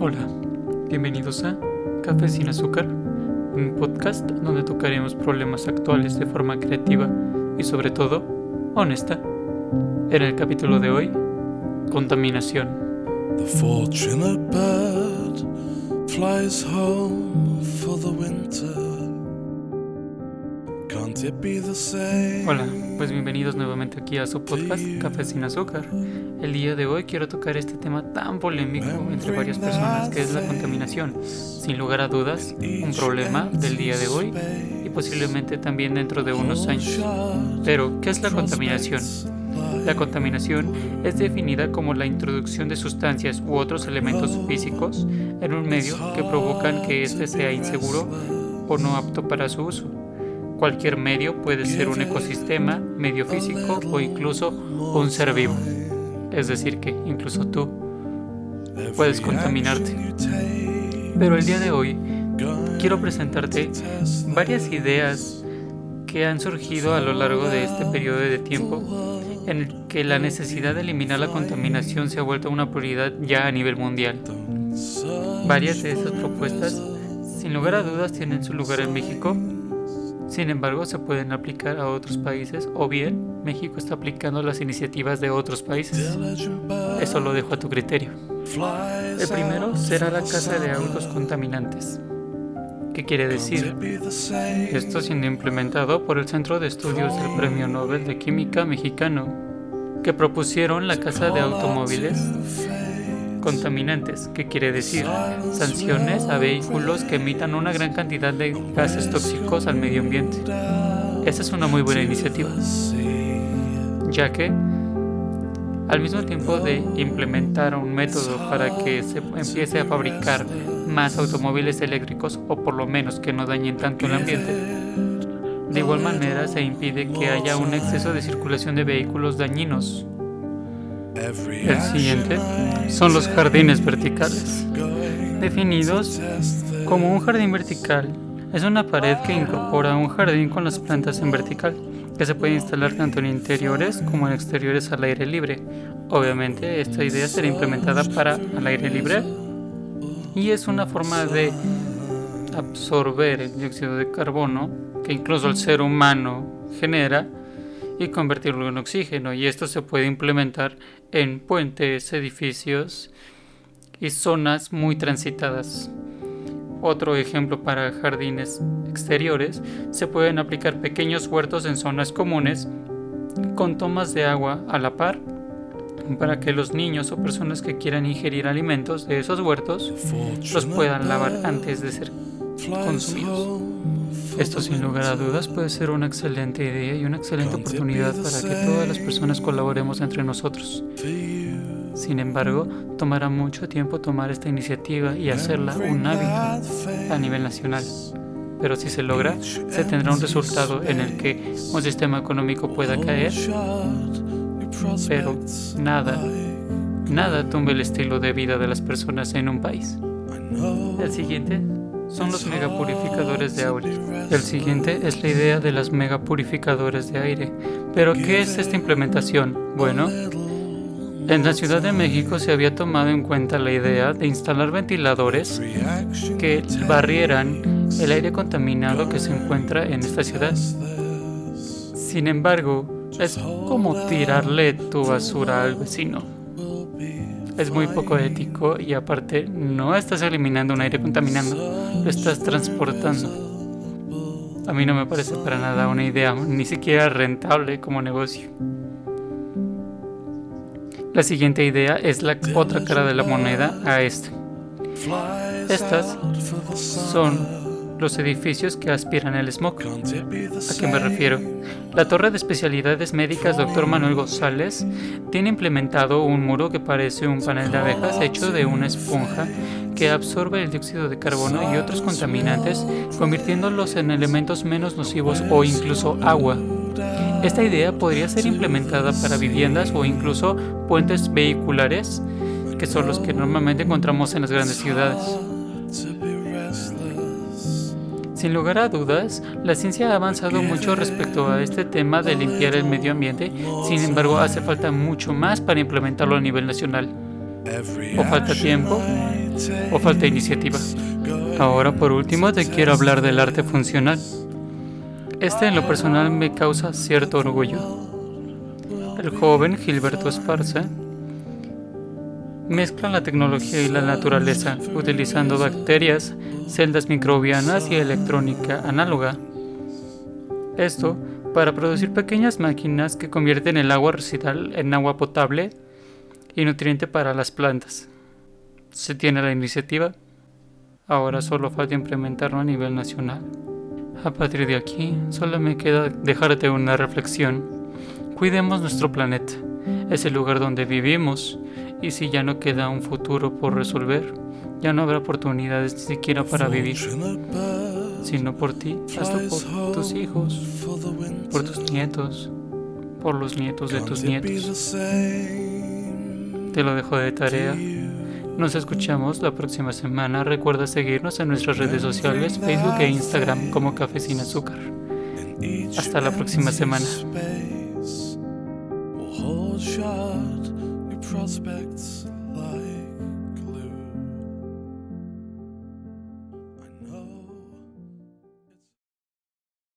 Hola, bienvenidos a Café sin azúcar, un podcast donde tocaremos problemas actuales de forma creativa y sobre todo honesta. En el capítulo de hoy, contaminación. The fortunate bird flies home for the winter. Hola, pues bienvenidos nuevamente aquí a su podcast Café sin azúcar. El día de hoy quiero tocar este tema tan polémico entre varias personas que es la contaminación. Sin lugar a dudas, un problema del día de hoy y posiblemente también dentro de unos años. Pero, ¿qué es la contaminación? La contaminación es definida como la introducción de sustancias u otros elementos físicos en un medio que provocan que éste sea inseguro o no apto para su uso. Cualquier medio puede ser un ecosistema, medio físico o incluso un ser vivo. Es decir, que incluso tú puedes contaminarte. Pero el día de hoy quiero presentarte varias ideas que han surgido a lo largo de este periodo de tiempo en el que la necesidad de eliminar la contaminación se ha vuelto una prioridad ya a nivel mundial. Varias de esas propuestas, sin lugar a dudas, tienen su lugar en México, sin embargo, se pueden aplicar a otros países o bien México está aplicando las iniciativas de otros países. Eso lo dejo a tu criterio. El primero será la casa de autos contaminantes. ¿Qué quiere decir? Esto siendo implementado por el Centro de Estudios del Premio Nobel de Química mexicano, que propusieron la casa de automóviles contaminantes, que quiere decir sanciones a vehículos que emitan una gran cantidad de gases tóxicos al medio ambiente. Esa es una muy buena iniciativa, ya que al mismo tiempo de implementar un método para que se empiece a fabricar más automóviles eléctricos o por lo menos que no dañen tanto el ambiente, de igual manera se impide que haya un exceso de circulación de vehículos dañinos el siguiente son los jardines verticales, definidos como un jardín vertical. Es una pared que incorpora un jardín con las plantas en vertical, que se puede instalar tanto en interiores como en exteriores al aire libre. Obviamente esta idea será implementada para al aire libre y es una forma de absorber el dióxido de carbono que incluso el ser humano genera y convertirlo en oxígeno y esto se puede implementar en puentes, edificios y zonas muy transitadas. Otro ejemplo para jardines exteriores, se pueden aplicar pequeños huertos en zonas comunes con tomas de agua a la par para que los niños o personas que quieran ingerir alimentos de esos huertos los puedan lavar antes de ser consumidos. Esto sin lugar a dudas puede ser una excelente idea y una excelente oportunidad para que todas las personas colaboremos entre nosotros. Sin embargo, tomará mucho tiempo tomar esta iniciativa y hacerla un hábito a nivel nacional. Pero si se logra, se tendrá un resultado en el que un sistema económico pueda caer, pero nada, nada tumbe el estilo de vida de las personas en un país. El siguiente son los megapurificadores de aire. El siguiente es la idea de las megapurificadores de aire. Pero, ¿qué es esta implementación? Bueno, en la Ciudad de México se había tomado en cuenta la idea de instalar ventiladores que barrieran el aire contaminado que se encuentra en esta ciudad. Sin embargo, es como tirarle tu basura al vecino es muy poco ético y aparte no estás eliminando un aire contaminando, lo estás transportando. A mí no me parece para nada una idea ni siquiera rentable como negocio. La siguiente idea es la otra cara de la moneda a este. Estas son los edificios que aspiran el smog. ¿A qué me refiero? La Torre de Especialidades Médicas Dr. Manuel González tiene implementado un muro que parece un panel de abejas hecho de una esponja que absorbe el dióxido de carbono y otros contaminantes, convirtiéndolos en elementos menos nocivos o incluso agua. Esta idea podría ser implementada para viviendas o incluso puentes vehiculares, que son los que normalmente encontramos en las grandes ciudades. Sin lugar a dudas, la ciencia ha avanzado mucho respecto a este tema de limpiar el medio ambiente, sin embargo hace falta mucho más para implementarlo a nivel nacional. o falta tiempo o falta iniciativa. Ahora por último te quiero hablar del arte funcional. Este en lo personal me causa cierto orgullo. El joven Gilberto Esparza mezcla la tecnología y la naturaleza utilizando bacterias, celdas microbianas y electrónica análoga. Esto para producir pequeñas máquinas que convierten el agua residual en agua potable y nutriente para las plantas. Se tiene la iniciativa, ahora solo falta implementarlo a nivel nacional. A partir de aquí, solo me queda dejarte una reflexión. Cuidemos nuestro planeta, es el lugar donde vivimos, y si ya no queda un futuro por resolver, ya no habrá oportunidades ni siquiera para vivir sino por ti, hasta por tus hijos, por tus nietos, por los nietos de tus nietos. Te lo dejo de tarea. Nos escuchamos la próxima semana. Recuerda seguirnos en nuestras redes sociales, Facebook e Instagram como Café Sin Azúcar. Hasta la próxima semana. prospects lie.